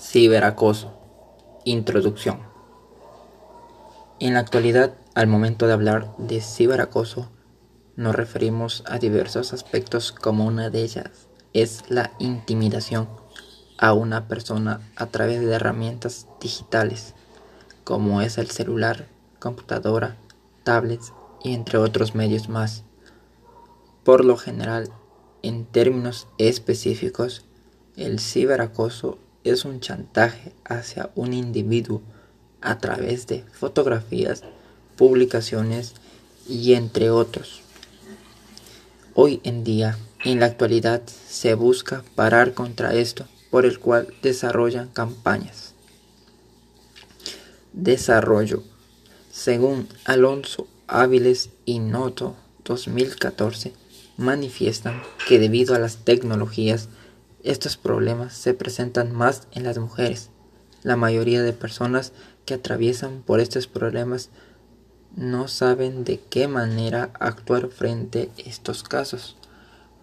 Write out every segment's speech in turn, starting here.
Ciberacoso. Introducción. En la actualidad, al momento de hablar de ciberacoso, nos referimos a diversos aspectos como una de ellas es la intimidación a una persona a través de herramientas digitales como es el celular, computadora, tablets y entre otros medios más. Por lo general, en términos específicos, el ciberacoso es un chantaje hacia un individuo a través de fotografías, publicaciones y entre otros. Hoy en día, en la actualidad, se busca parar contra esto, por el cual desarrollan campañas. Desarrollo. Según Alonso Áviles y Noto 2014, manifiestan que debido a las tecnologías estos problemas se presentan más en las mujeres. La mayoría de personas que atraviesan por estos problemas no saben de qué manera actuar frente a estos casos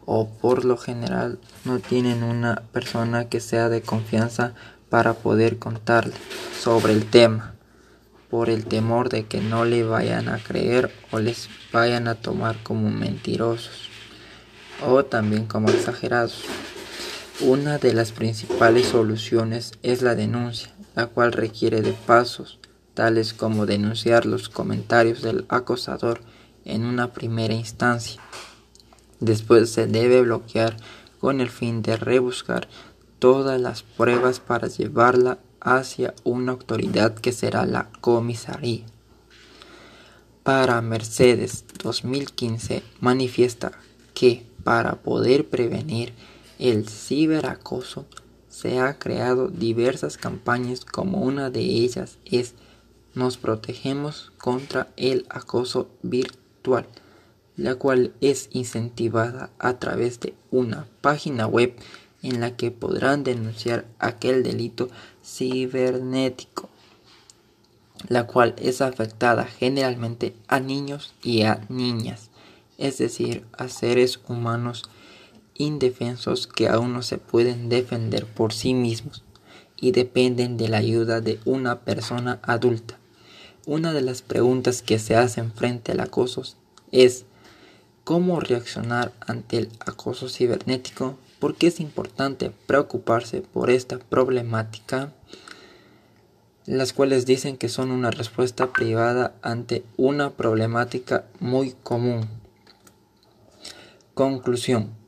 o por lo general no tienen una persona que sea de confianza para poder contarle sobre el tema por el temor de que no le vayan a creer o les vayan a tomar como mentirosos o también como exagerados. Una de las principales soluciones es la denuncia, la cual requiere de pasos tales como denunciar los comentarios del acosador en una primera instancia. Después se debe bloquear con el fin de rebuscar todas las pruebas para llevarla hacia una autoridad que será la comisaría. Para Mercedes 2015 manifiesta que para poder prevenir el ciberacoso se ha creado diversas campañas como una de ellas es Nos protegemos contra el acoso virtual, la cual es incentivada a través de una página web en la que podrán denunciar aquel delito cibernético, la cual es afectada generalmente a niños y a niñas, es decir, a seres humanos indefensos que aún no se pueden defender por sí mismos y dependen de la ayuda de una persona adulta. Una de las preguntas que se hacen frente al acoso es ¿cómo reaccionar ante el acoso cibernético? ¿Por qué es importante preocuparse por esta problemática? Las cuales dicen que son una respuesta privada ante una problemática muy común. Conclusión.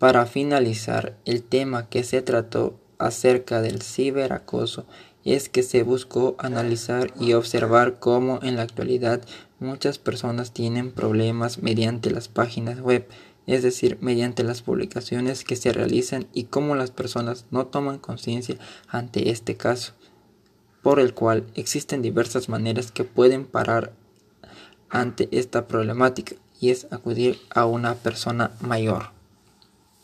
Para finalizar, el tema que se trató acerca del ciberacoso es que se buscó analizar y observar cómo en la actualidad muchas personas tienen problemas mediante las páginas web, es decir, mediante las publicaciones que se realizan y cómo las personas no toman conciencia ante este caso, por el cual existen diversas maneras que pueden parar ante esta problemática y es acudir a una persona mayor.